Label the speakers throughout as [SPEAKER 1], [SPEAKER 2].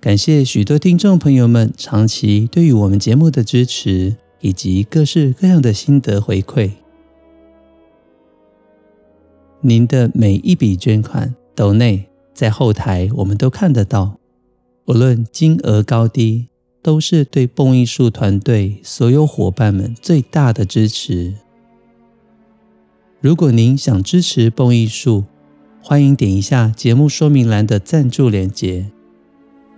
[SPEAKER 1] 感谢许多听众朋友们长期对于我们节目的支持，以及各式各样的心得回馈。您的每一笔捐款、抖内，在后台我们都看得到，无论金额高低，都是对蹦艺术团队所有伙伴们最大的支持。如果您想支持蹦艺术，欢迎点一下节目说明栏的赞助链接。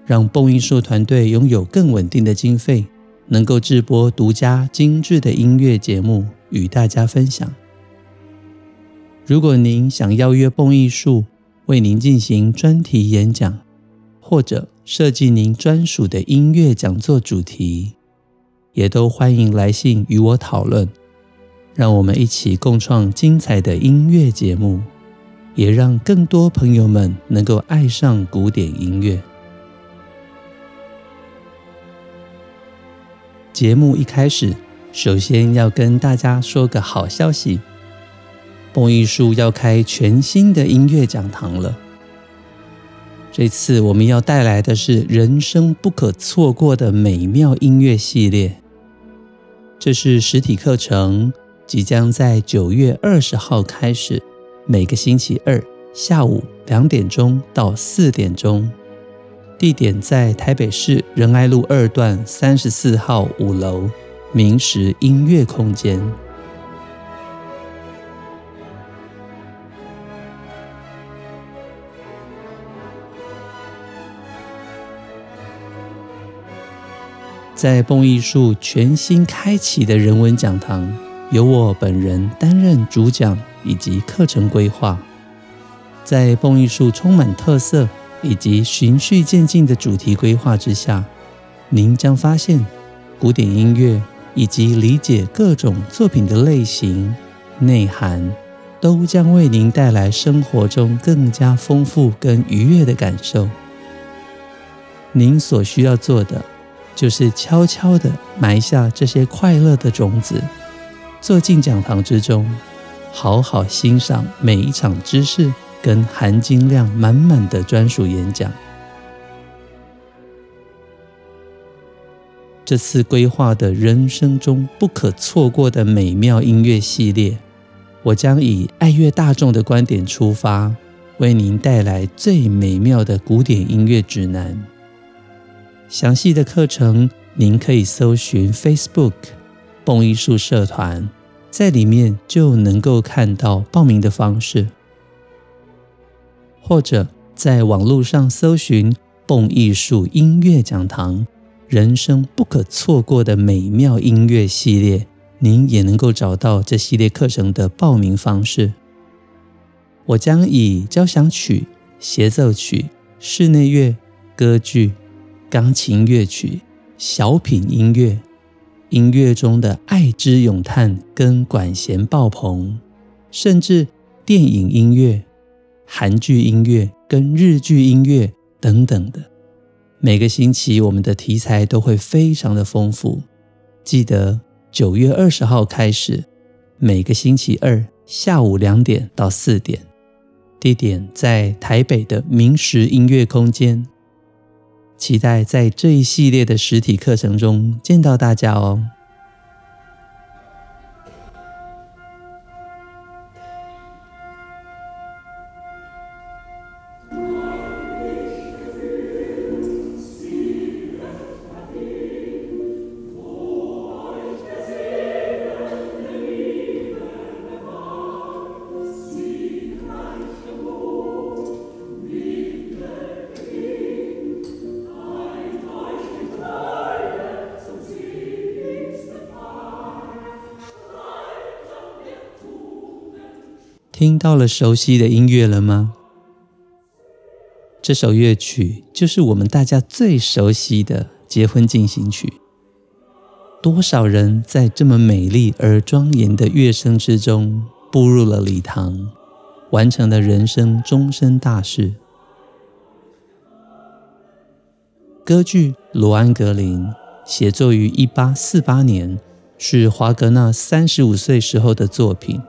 [SPEAKER 1] 让蹦艺术团队拥有更稳定的经费，能够制播独家精致的音乐节目与大家分享。如果您想邀约蹦艺术为您进行专题演讲，或者设计您专属的音乐讲座主题，也都欢迎来信与我讨论。让我们一起共创精彩的音乐节目，也让更多朋友们能够爱上古典音乐。节目一开始，首先要跟大家说个好消息：蹦艺术要开全新的音乐讲堂了。这次我们要带来的是人生不可错过的美妙音乐系列。这是实体课程，即将在九月二十号开始，每个星期二下午两点钟到四点钟。地点在台北市仁爱路二段三十四号五楼明石音乐空间。在蹦艺术全新开启的人文讲堂，由我本人担任主讲以及课程规划。在蹦艺术充满特色。以及循序渐进的主题规划之下，您将发现古典音乐以及理解各种作品的类型、内涵，都将为您带来生活中更加丰富跟愉悦的感受。您所需要做的，就是悄悄地埋下这些快乐的种子，坐进讲堂之中，好好欣赏每一场知识。跟含金量满满的专属演讲。这次规划的人生中不可错过的美妙音乐系列，我将以爱乐大众的观点出发，为您带来最美妙的古典音乐指南。详细的课程您可以搜寻 Facebook 蹦艺术社团，在里面就能够看到报名的方式。或者在网络上搜寻“蹦艺术音乐讲堂”，人生不可错过的美妙音乐系列，您也能够找到这系列课程的报名方式。我将以交响曲、协奏曲、室内乐、歌剧、钢琴乐曲、小品音乐、音乐中的爱之咏叹跟管弦爆棚，甚至电影音乐。韩剧音乐跟日剧音乐等等的，每个星期我们的题材都会非常的丰富。记得九月二十号开始，每个星期二下午两点到四点，地点在台北的明石音乐空间。期待在这一系列的实体课程中见到大家哦。听到了熟悉的音乐了吗？这首乐曲就是我们大家最熟悉的《结婚进行曲》。多少人在这么美丽而庄严的乐声之中步入了礼堂，完成了人生终身大事。歌剧《罗安格林》写作于一八四八年，是华格纳三十五岁时候的作品。《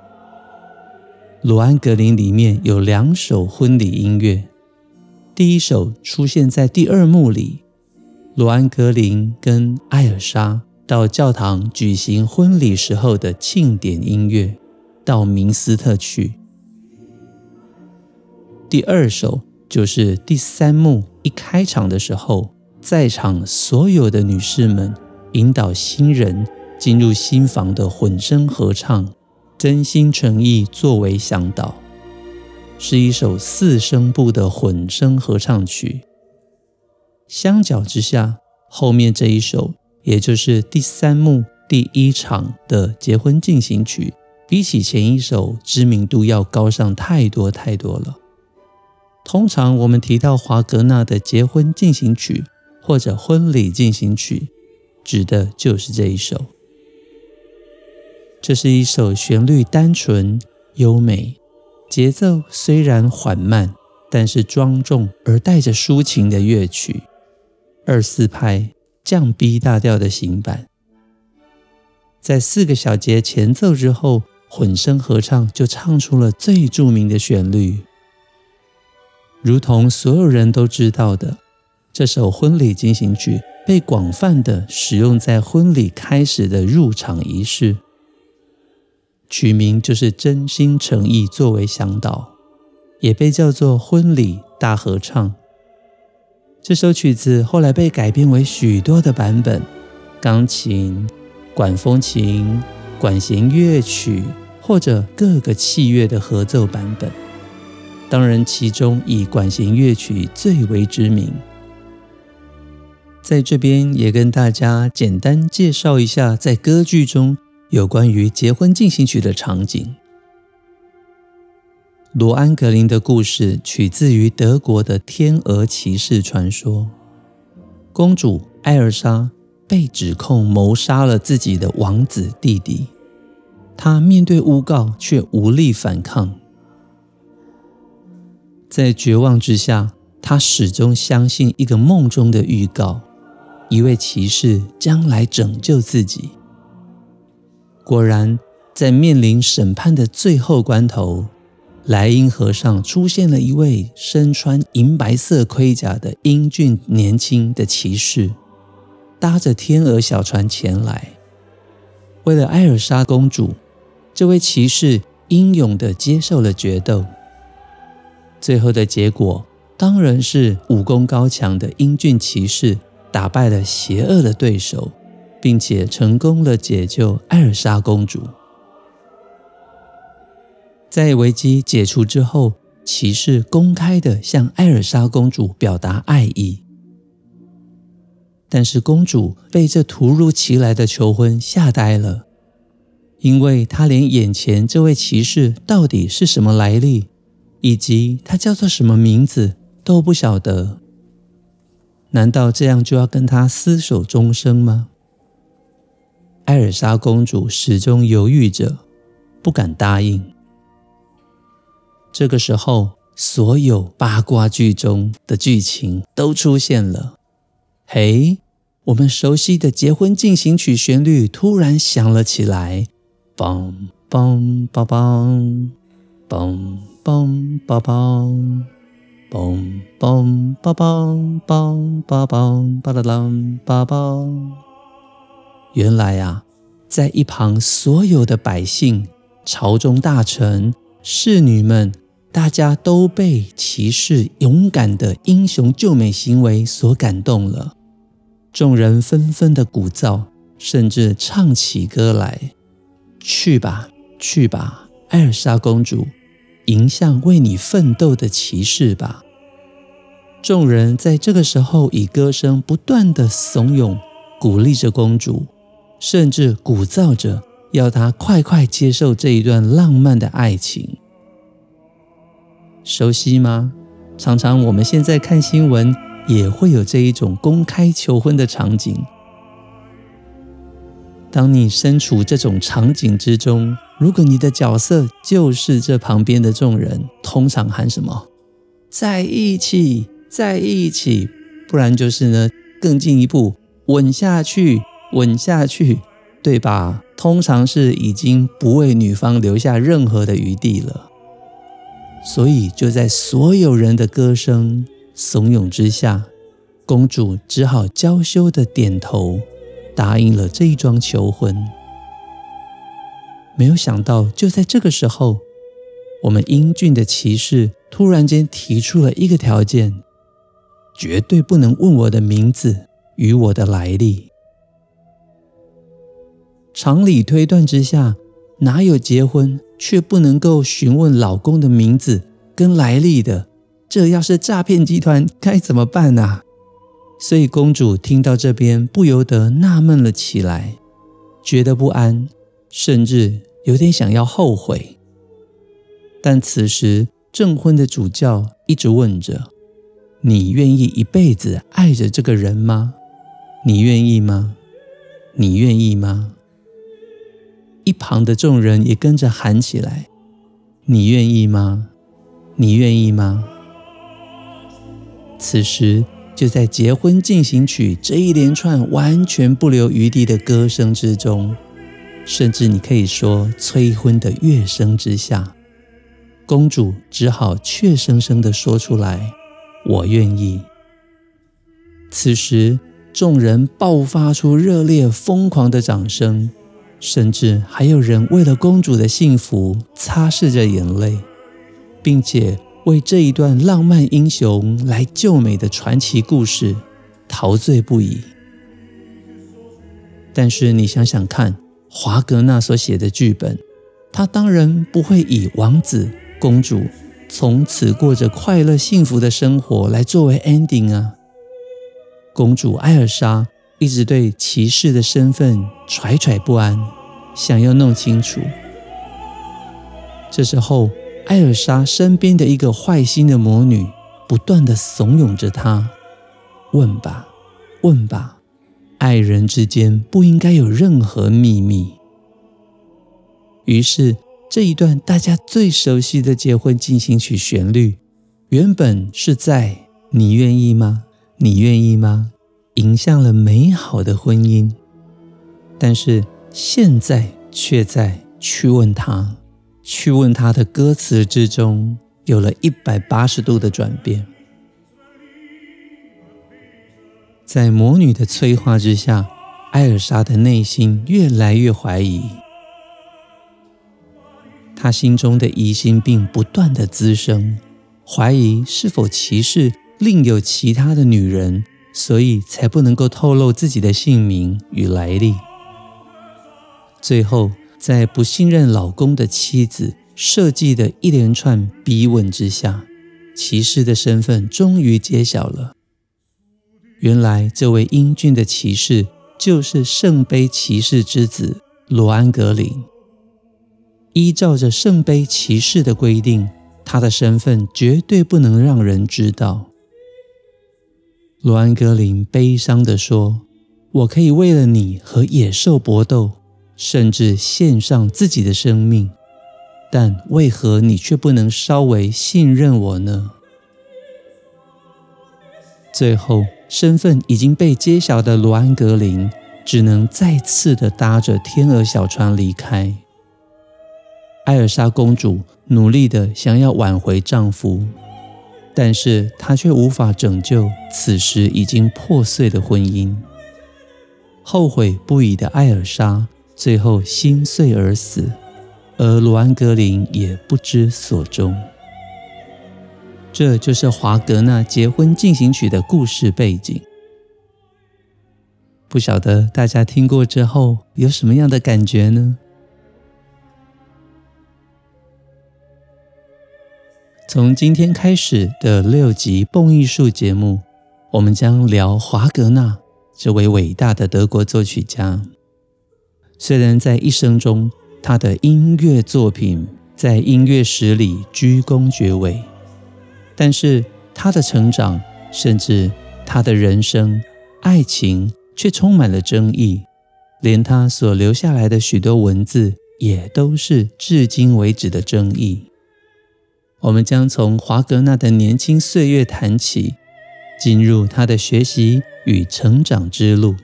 [SPEAKER 1] 罗安格林》里面有两首婚礼音乐，第一首出现在第二幕里，罗安格林跟艾尔莎到教堂举行婚礼时候的庆典音乐，到明斯特去。第二首就是第三幕一开场的时候，在场所有的女士们引导新人进入新房的混声合唱，真心诚意作为向导，是一首四声部的混声合唱曲。相较之下，后面这一首，也就是第三幕第一场的结婚进行曲，比起前一首知名度要高上太多太多了。通常我们提到华格纳的结婚进行曲。或者婚礼进行曲，指的就是这一首。这是一首旋律单纯、优美，节奏虽然缓慢，但是庄重而带着抒情的乐曲，二四拍降 B 大调的行板。在四个小节前奏之后，混声合唱就唱出了最著名的旋律，如同所有人都知道的。这首婚礼进行曲被广泛的使用在婚礼开始的入场仪式，曲名就是真心诚意作为向导，也被叫做婚礼大合唱。这首曲子后来被改编为许多的版本，钢琴、管风琴、管弦乐曲或者各个器乐的合奏版本。当然，其中以管弦乐曲最为知名。在这边也跟大家简单介绍一下，在歌剧中有关于结婚进行曲的场景。罗安格林的故事取自于德国的天鹅骑士传说。公主艾尔莎被指控谋杀了自己的王子弟弟，她面对诬告却无力反抗，在绝望之下，她始终相信一个梦中的预告。一位骑士将来拯救自己。果然，在面临审判的最后关头，莱茵河上出现了一位身穿银白色盔甲的英俊年轻的骑士，搭着天鹅小船前来。为了艾尔莎公主，这位骑士英勇地接受了决斗。最后的结果当然是武功高强的英俊骑士。打败了邪恶的对手，并且成功了解救艾尔莎公主。在危机解除之后，骑士公开的向艾尔莎公主表达爱意，但是公主被这突如其来的求婚吓呆了，因为她连眼前这位骑士到底是什么来历，以及他叫做什么名字都不晓得。难道这样就要跟他厮守终生吗？艾尔莎公主始终犹豫着，不敢答应。这个时候，所有八卦剧中的剧情都出现了。嘿，我们熟悉的结婚进行曲旋律突然响了起来，梆梆梆梆，梆梆梆梆。嘣嘣梆梆梆梆梆梆哒啷梆梆。原来啊，在一旁所有的百姓、朝中大臣、侍女们，大家都被骑士勇敢的英雄救美行为所感动了。众人纷纷的鼓噪，甚至唱起歌来。去吧，去吧，艾尔莎公主。迎向为你奋斗的骑士吧！众人在这个时候以歌声不断的怂恿、鼓励着公主，甚至鼓噪着要他快快接受这一段浪漫的爱情。熟悉吗？常常我们现在看新闻也会有这一种公开求婚的场景。当你身处这种场景之中，如果你的角色就是这旁边的众人，通常喊什么？在一起，在一起，不然就是呢，更进一步，吻下去，吻下去，对吧？通常是已经不为女方留下任何的余地了。所以就在所有人的歌声怂恿之下，公主只好娇羞的点头。答应了这一桩求婚，没有想到就在这个时候，我们英俊的骑士突然间提出了一个条件：绝对不能问我的名字与我的来历。常理推断之下，哪有结婚却不能够询问老公的名字跟来历的？这要是诈骗集团该怎么办啊？所以公主听到这边，不由得纳闷了起来，觉得不安，甚至有点想要后悔。但此时证婚的主教一直问着：“你愿意一辈子爱着这个人吗？你愿意吗？你愿意吗？”一旁的众人也跟着喊起来：“你愿意吗？你愿意吗？”此时。就在结婚进行曲这一连串完全不留余地的歌声之中，甚至你可以说催婚的乐声之下，公主只好怯生生地说出来：“我愿意。”此时，众人爆发出热烈疯狂的掌声，甚至还有人为了公主的幸福擦拭着眼泪，并且。为这一段浪漫英雄来救美的传奇故事陶醉不已。但是你想想看，华格纳所写的剧本，他当然不会以王子公主从此过着快乐幸福的生活来作为 ending 啊。公主艾尔莎一直对骑士的身份惴惴不安，想要弄清楚。这时候。艾尔莎身边的一个坏心的魔女不断的怂恿着她：“问吧，问吧，爱人之间不应该有任何秘密。”于是，这一段大家最熟悉的结婚进行曲旋律，原本是在“你愿意吗？你愿意吗？”迎向了美好的婚姻，但是现在却在去问他。去问他的歌词之中有了一百八十度的转变，在魔女的催化之下，艾尔莎的内心越来越怀疑，她心中的疑心病不断的滋生，怀疑是否骑士另有其他的女人，所以才不能够透露自己的姓名与来历。最后。在不信任老公的妻子设计的一连串逼问之下，骑士的身份终于揭晓了。原来，这位英俊的骑士就是圣杯骑士之子罗安格林。依照着圣杯骑士的规定，他的身份绝对不能让人知道。罗安格林悲伤地说：“我可以为了你和野兽搏斗。”甚至献上自己的生命，但为何你却不能稍微信任我呢？最后，身份已经被揭晓的罗安格林只能再次的搭着天鹅小船离开。艾尔莎公主努力的想要挽回丈夫，但是他却无法拯救此时已经破碎的婚姻。后悔不已的艾尔莎。最后心碎而死，而罗安格林也不知所终。这就是华格纳结婚进行曲的故事背景。不晓得大家听过之后有什么样的感觉呢？从今天开始的六集蹦艺术节目，我们将聊华格纳这位伟大的德国作曲家。虽然在一生中，他的音乐作品在音乐史里居功厥伟，但是他的成长，甚至他的人生、爱情，却充满了争议，连他所留下来的许多文字，也都是至今为止的争议。我们将从华格纳的年轻岁月谈起，进入他的学习与成长之路，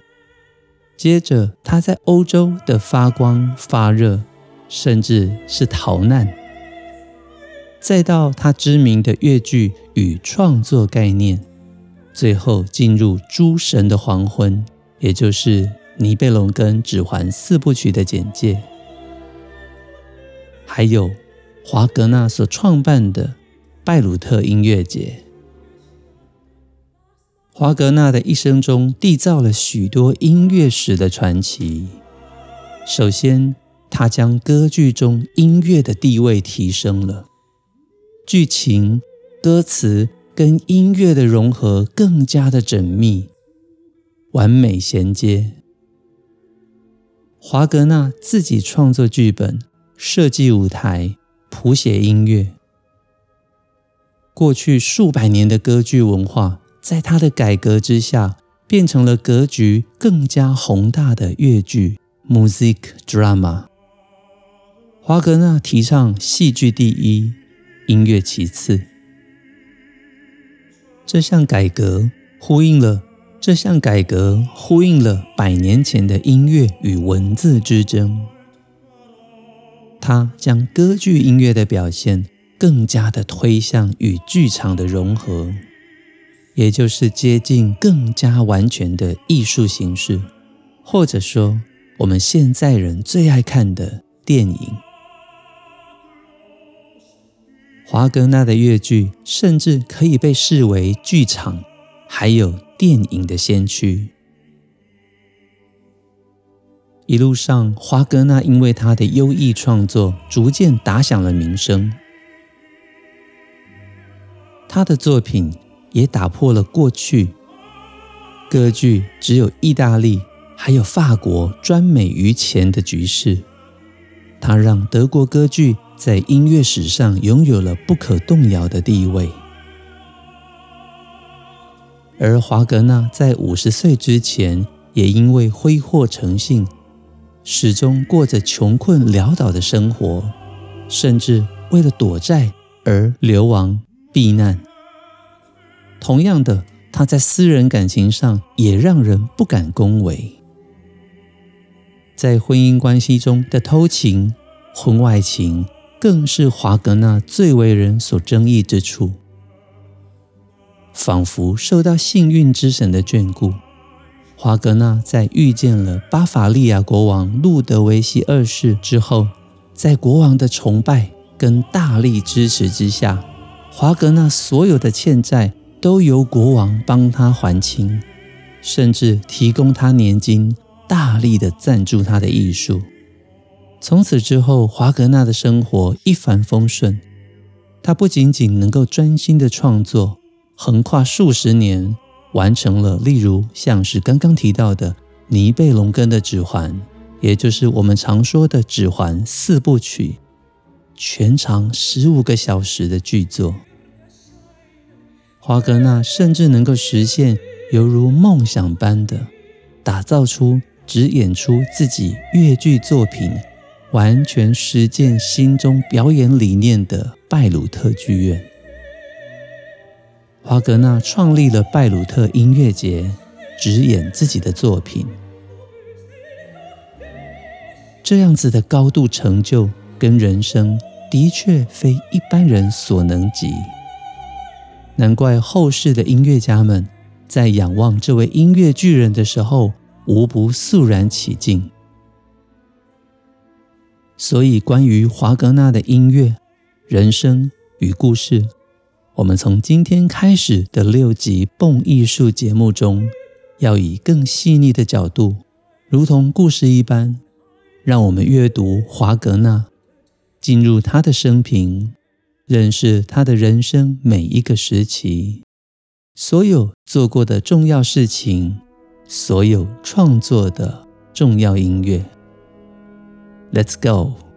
[SPEAKER 1] 接着他在欧洲的发光发热，甚至是逃难，再到他知名的乐剧与创作概念，最后进入《诸神的黄昏》，也就是《尼贝龙根指环》四部曲的简介，还有。华格纳所创办的拜鲁特音乐节。华格纳的一生中缔造了许多音乐史的传奇。首先，他将歌剧中音乐的地位提升了，剧情、歌词跟音乐的融合更加的缜密、完美衔接。华格纳自己创作剧本，设计舞台。谱写音乐，过去数百年的歌剧文化，在他的改革之下，变成了格局更加宏大的乐剧 （music drama）。华格纳提倡戏剧第一，音乐其次。这项改革呼应了这项改革呼应了百年前的音乐与文字之争。他将歌剧音乐的表现更加的推向与剧场的融合，也就是接近更加完全的艺术形式，或者说我们现在人最爱看的电影。华格纳的乐剧甚至可以被视为剧场还有电影的先驱。一路上，华格纳因为他的优异创作，逐渐打响了名声。他的作品也打破了过去歌剧只有意大利还有法国专美于前的局势。他让德国歌剧在音乐史上拥有了不可动摇的地位。而华格纳在五十岁之前，也因为挥霍成性。始终过着穷困潦倒的生活，甚至为了躲债而流亡避难。同样的，他在私人感情上也让人不敢恭维。在婚姻关系中的偷情、婚外情，更是华格纳最为人所争议之处。仿佛受到幸运之神的眷顾。华格纳在遇见了巴伐利亚国王路德维希二世之后，在国王的崇拜跟大力支持之下，华格纳所有的欠债都由国王帮他还清，甚至提供他年金，大力的赞助他的艺术。从此之后，华格纳的生活一帆风顺，他不仅仅能够专心的创作，横跨数十年。完成了，例如像是刚刚提到的《尼贝龙根的指环》，也就是我们常说的《指环四部曲》，全长十五个小时的剧作。华格纳甚至能够实现犹如梦想般的打造出只演出自己乐剧作品，完全实践心中表演理念的拜鲁特剧院。华格纳创立了拜鲁特音乐节，只演自己的作品。这样子的高度成就跟人生，的确非一般人所能及。难怪后世的音乐家们在仰望这位音乐巨人的时候，无不肃然起敬。所以，关于华格纳的音乐、人生与故事。我们从今天开始的六集《蹦艺术》节目中，要以更细腻的角度，如同故事一般，让我们阅读华格纳，进入他的生平，认识他的人生每一个时期，所有做过的重要事情，所有创作的重要音乐。Let's go。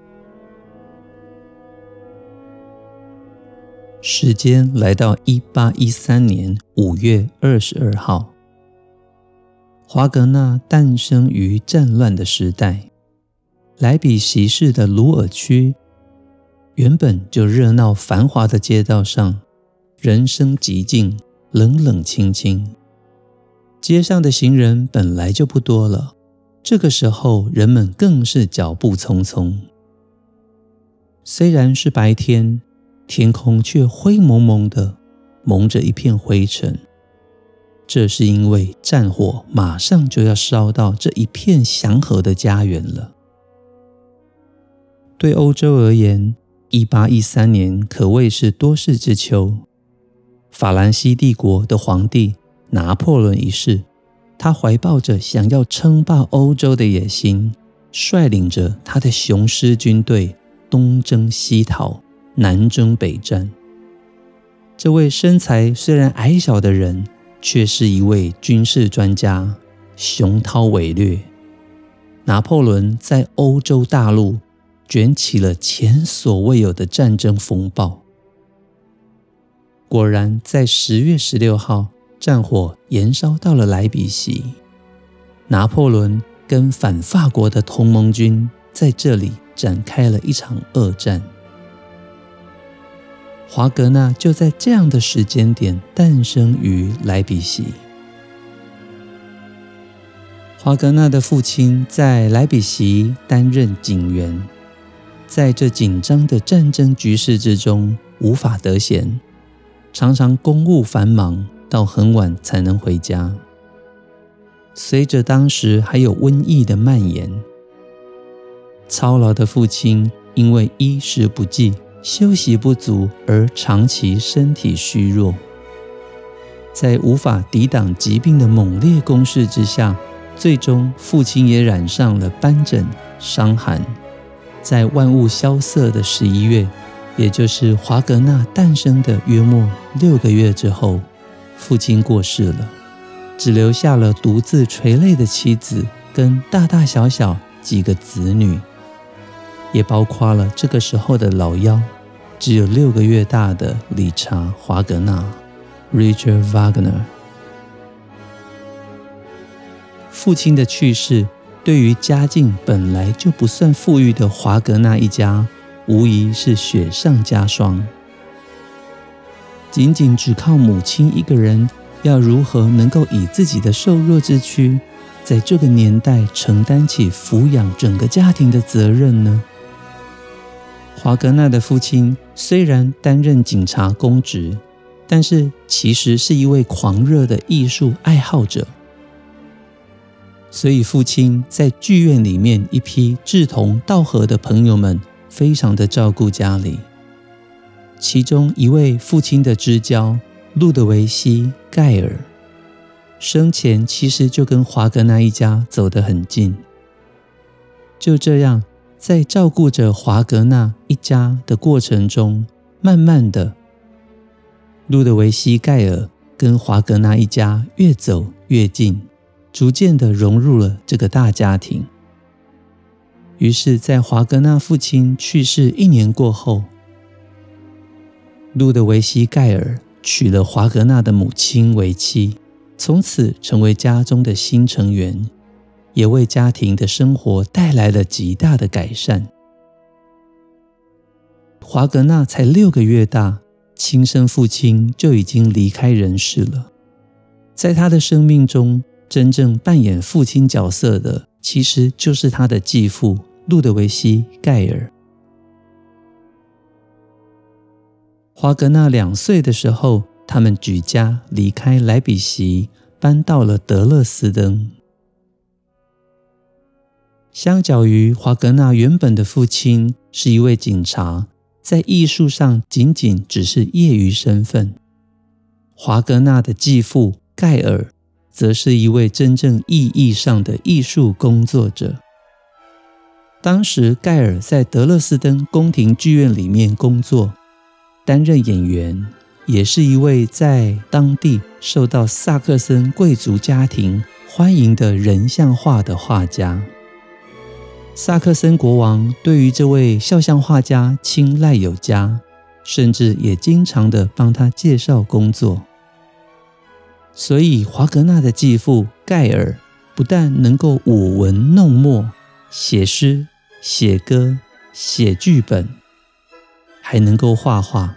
[SPEAKER 1] 时间来到一八一三年五月二十二号，华格纳诞生于战乱的时代，莱比锡市的鲁尔区原本就热闹繁华的街道上，人声寂静，冷冷清清。街上的行人本来就不多了，这个时候人们更是脚步匆匆。虽然是白天，天空却灰蒙蒙的，蒙着一片灰尘。这是因为战火马上就要烧到这一片祥和的家园了。对欧洲而言，一八一三年可谓是多事之秋。法兰西帝国的皇帝拿破仑一世，他怀抱着想要称霸欧洲的野心，率领着他的雄狮军队东征西讨，南征北战。这位身材虽然矮小的人，却是一位军事专家，雄韬伟略。拿破仑在欧洲大陆卷起了前所未有的战争风暴。果然，在十月十六号，战火延烧到了莱比锡，拿破仑跟反法国的同盟军在这里展开了一场恶战。华格纳就在这样的时间点诞生于莱比锡。华格纳的父亲在莱比锡担任警员，在这紧张的战争局势之中无法得闲，常常公务繁忙，到很晚才能回家。随着当时还有瘟疫的蔓延，操劳的父亲因为衣食不济。休息不足而长期身体虚弱，在无法抵挡疾病的猛烈攻势之下，最终父亲也染上了斑疹、伤寒。在万物萧瑟的十一月，也就是华格纳诞生的约莫六个月之后，父亲过世了，只留下了独自垂泪的妻子跟大大小小几个子女。也包括了这个时候的老幺，只有六个月大的理查·华格纳 （Richard Wagner）。父亲的去世，对于家境本来就不算富裕的华格纳一家，无疑是雪上加霜。仅仅只靠母亲一个人，要如何能够以自己的瘦弱之躯，在这个年代承担起抚养整个家庭的责任呢？华格纳的父亲虽然担任警察公职，但是其实是一位狂热的艺术爱好者。所以，父亲在剧院里面一批志同道合的朋友们，非常的照顾家里。其中一位父亲的知交路德维希·盖尔，生前其实就跟华格纳一家走得很近。就这样。在照顾着华格纳一家的过程中，慢慢的，路德维希·盖尔跟华格纳一家越走越近，逐渐的融入了这个大家庭。于是，在华格纳父亲去世一年过后，路德维希·盖尔娶了华格纳的母亲为妻，从此成为家中的新成员。也为家庭的生活带来了极大的改善。华格纳才六个月大，亲生父亲就已经离开人世了。在他的生命中，真正扮演父亲角色的，其实就是他的继父路德维希·盖尔。华格纳两岁的时候，他们举家离开莱比锡，搬到了德勒斯登。相较于华格纳原本的父亲是一位警察，在艺术上仅仅只是业余身份，华格纳的继父盖尔则是一位真正意义上的艺术工作者。当时盖尔在德勒斯登宫廷剧院里面工作，担任演员，也是一位在当地受到萨克森贵族家庭欢迎的人像画的画家。萨克森国王对于这位肖像画家青睐有加，甚至也经常的帮他介绍工作。所以，华格纳的继父盖尔不但能够舞文弄墨、写诗、写歌、写剧本，还能够画画。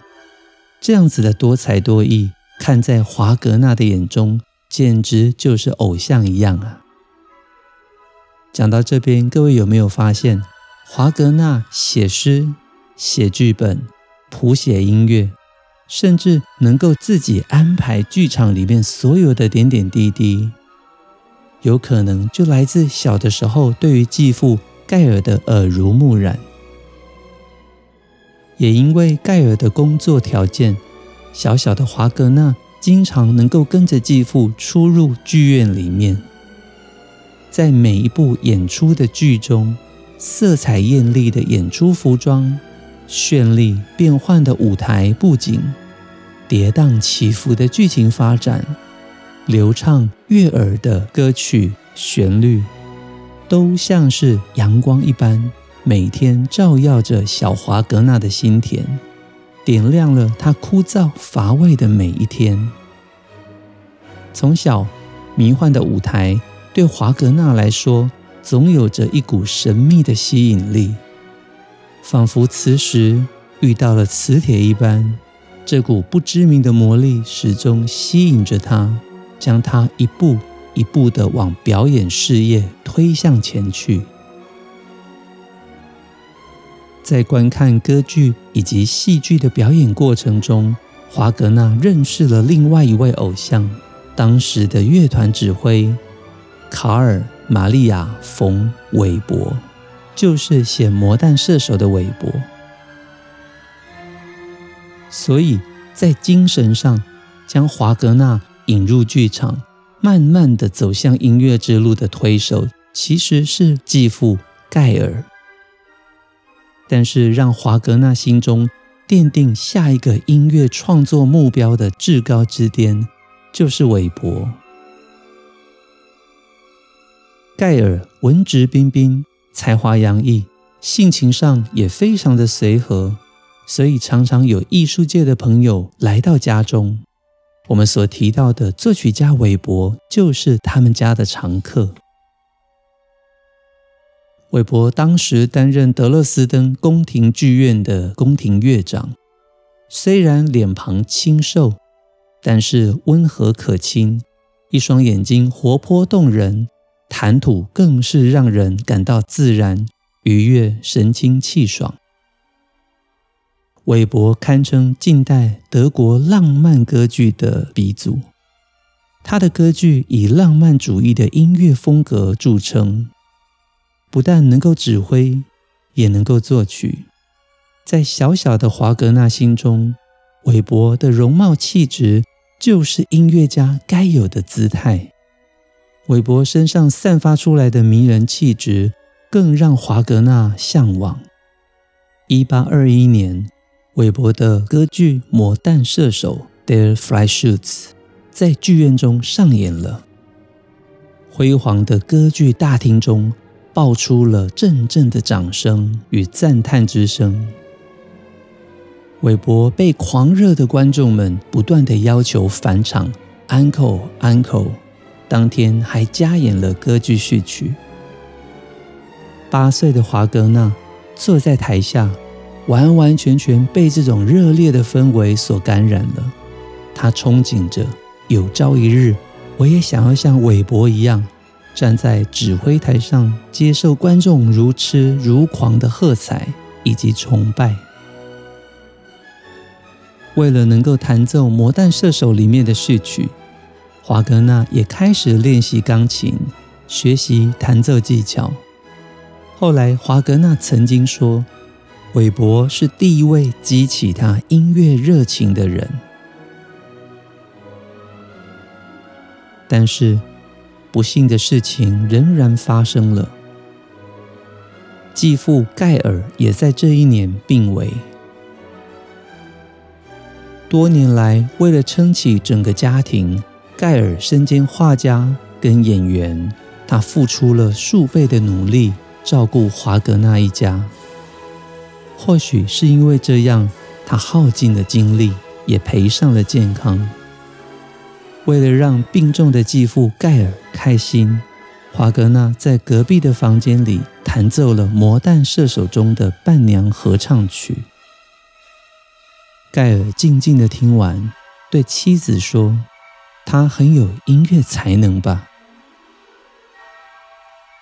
[SPEAKER 1] 这样子的多才多艺，看在华格纳的眼中，简直就是偶像一样啊！讲到这边，各位有没有发现，华格纳写诗、写剧本、谱写音乐，甚至能够自己安排剧场里面所有的点点滴滴，有可能就来自小的时候对于继父盖尔的耳濡目染。也因为盖尔的工作条件，小小的华格纳经常能够跟着继父出入剧院里面，在每一部演出的剧中，色彩艳丽的演出服装、绚丽变幻的舞台布景、跌宕起伏的剧情发展、流畅悦耳的歌曲旋律，都像是阳光一般。每天照耀着小华格纳的心田，点亮了他枯燥乏味的每一天。从小，迷幻的舞台对华格纳来说，总有着一股神秘的吸引力，仿佛磁石遇到了磁铁一般。这股不知名的魔力始终吸引着他，将他一步一步地往表演事业推向前去。在观看歌剧以及戏剧的表演过程中，华格纳认识了另外一位偶像，当时的乐团指挥卡尔·玛利亚·冯·韦伯，就是写《魔弹射手》的韦伯。所以在精神上将华格纳引入剧场，慢慢的走向音乐之路的推手，其实是继父盖尔。但是，让华格纳心中奠定下一个音乐创作目标的至高之巅，就是韦伯。盖尔文质彬彬，才华洋溢，性情上也非常的随和，所以常常有艺术界的朋友来到家中。我们所提到的作曲家韦伯，就是他们家的常客。韦伯当时担任德勒斯登宫廷剧院的宫廷乐长，虽然脸庞清瘦，但是温和可亲，一双眼睛活泼动人，谈吐更是让人感到自然、愉悦、神清气爽。韦伯堪称近代德国浪漫歌剧的鼻祖，他的歌剧以浪漫主义的音乐风格著称。不但能够指挥，也能够作曲。在小小的华格纳心中，韦伯的容貌气质就是音乐家该有的姿态。韦伯身上散发出来的迷人气质，更让华格纳向往。一八二一年，韦伯的歌剧《魔弹射手》Der Freischütz 在剧院中上演了。辉煌的歌剧大厅中，爆出了阵阵的掌声与赞叹之声。韦伯被狂热的观众们不断的要求返场，encore encore。当天还加演了歌剧序曲。八岁的华格纳坐在台下，完完全全被这种热烈的氛围所感染了。他憧憬着有朝一日，我也想要像韦伯一样。站在指挥台上，接受观众如痴如狂的喝彩以及崇拜。为了能够弹奏《魔弹射手》里面的序曲，华格纳也开始练习钢琴，学习弹奏技巧。后来，华格纳曾经说，韦伯是第一位激起他音乐热情的人。但是，不幸的事情仍然发生了，继父盖尔也在这一年病危。多年来，为了撑起整个家庭，盖尔身兼画家跟演员，他付出了数倍的努力照顾华格纳一家。或许是因为这样，他耗尽了精力，也赔上了健康。为了让病重的继父盖尔开心，华格纳在隔壁的房间里弹奏了《魔弹射手》中的伴娘合唱曲。盖尔静静地听完，对妻子说：“他很有音乐才能吧？”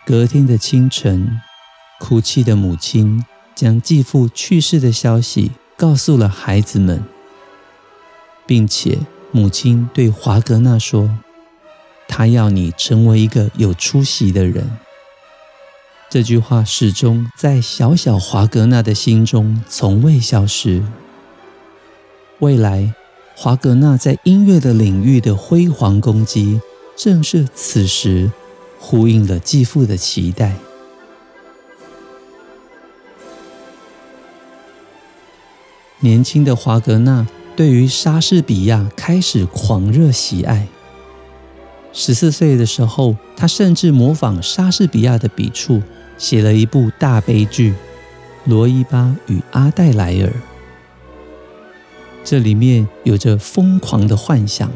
[SPEAKER 1] 隔天的清晨，哭泣的母亲将继父去世的消息告诉了孩子们，并且母亲对华格纳说：“他要你成为一个有出息的人。”这句话始终在小小华格纳的心中从未消失。未来，华格纳在音乐的领域的辉煌功绩，正是此时。呼应了继父的期待。年轻的华格纳对于莎士比亚开始狂热喜爱。十四岁的时候，他甚至模仿莎士比亚的笔触，写了一部大悲剧《罗伊巴与阿黛莱尔》。这里面有着疯狂的幻想，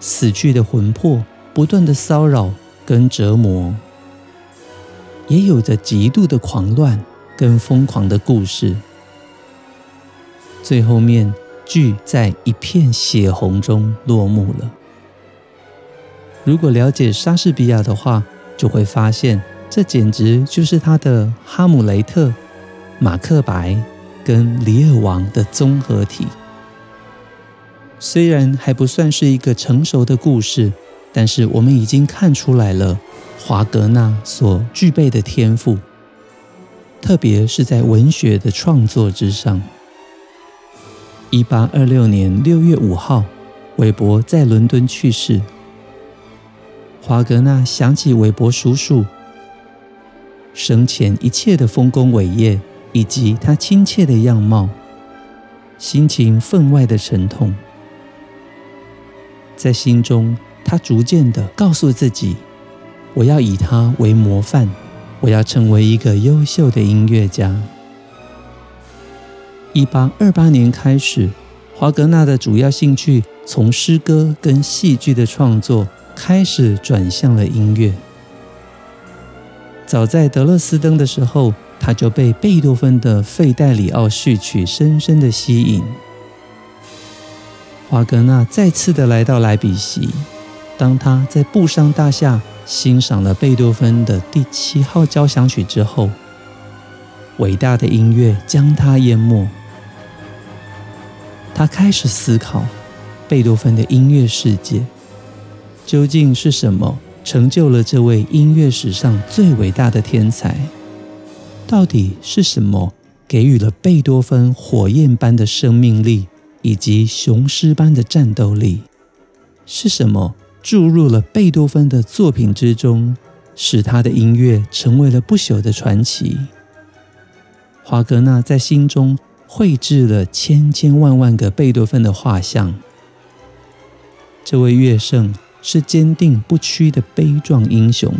[SPEAKER 1] 死去的魂魄不断的骚扰。跟折磨，也有着极度的狂乱跟疯狂的故事。最后面剧在一片血红中落幕了。如果了解莎士比亚的话，就会发现这简直就是他的《哈姆雷特》、《马克白》跟《李尔王》的综合体。虽然还不算是一个成熟的故事。但是我们已经看出来了，华格纳所具备的天赋，特别是在文学的创作之上。一八二六年六月五号，韦伯在伦敦去世。华格纳想起韦伯叔叔生前一切的丰功伟业，以及他亲切的样貌，心情分外的沉痛，在心中。他逐渐的告诉自己：“我要以他为模范，我要成为一个优秀的音乐家。”一八二八年开始，华格纳的主要兴趣从诗歌跟戏剧的创作开始转向了音乐。早在德勒斯登的时候，他就被贝多芬的《费代里奥序曲》深深的吸引。华格纳再次的来到莱比锡。当他在布商大厦欣赏了贝多芬的第七号交响曲之后，伟大的音乐将他淹没。他开始思考，贝多芬的音乐世界究竟是什么成就了这位音乐史上最伟大的天才？到底是什么给予了贝多芬火焰般的生命力以及雄狮般的战斗力？是什么？注入了贝多芬的作品之中，使他的音乐成为了不朽的传奇。华格纳在心中绘制了千千万万个贝多芬的画像。这位乐圣是坚定不屈的悲壮英雄，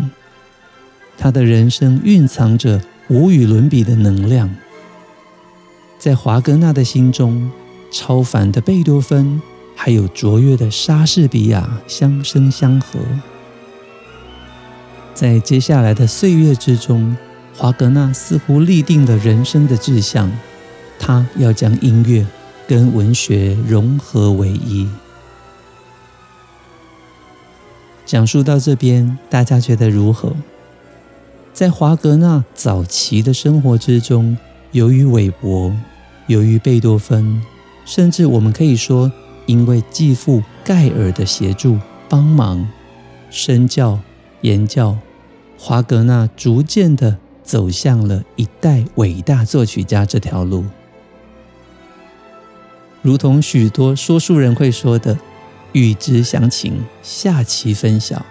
[SPEAKER 1] 他的人生蕴藏着无与伦比的能量。在华格纳的心中，超凡的贝多芬。还有卓越的莎士比亚相生相和，在接下来的岁月之中，华格纳似乎立定了人生的志向，他要将音乐跟文学融合为一。讲述到这边，大家觉得如何？在华格纳早期的生活之中，由于韦伯，由于贝多芬，甚至我们可以说。因为继父盖尔的协助帮忙，身教言教，华格纳逐渐的走向了一代伟大作曲家这条路。如同许多说书人会说的：“欲知详情，下期分晓。”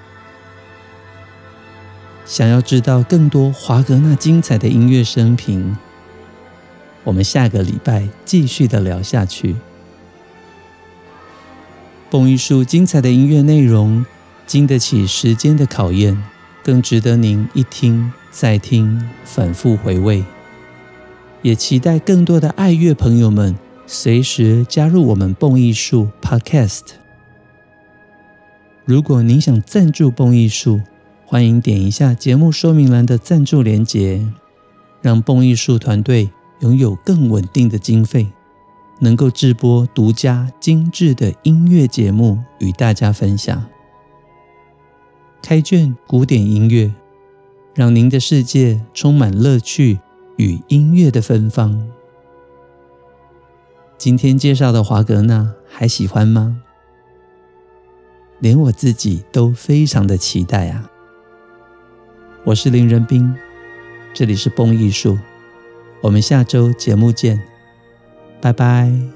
[SPEAKER 1] 想要知道更多华格纳精彩的音乐生平，我们下个礼拜继续的聊下去。蹦艺术精彩的音乐内容，经得起时间的考验，更值得您一听再听，反复回味。也期待更多的爱乐朋友们随时加入我们蹦艺术 Podcast。如果您想赞助蹦艺术，欢迎点一下节目说明栏的赞助连结，让蹦艺术团队拥有更稳定的经费，能够制播独家精致的音乐节目与大家分享。开卷古典音乐，让您的世界充满乐趣与音乐的芬芳。今天介绍的华格纳还喜欢吗？连我自己都非常的期待啊！我是林仁斌，这里是蹦艺术，我们下周节目见，拜拜。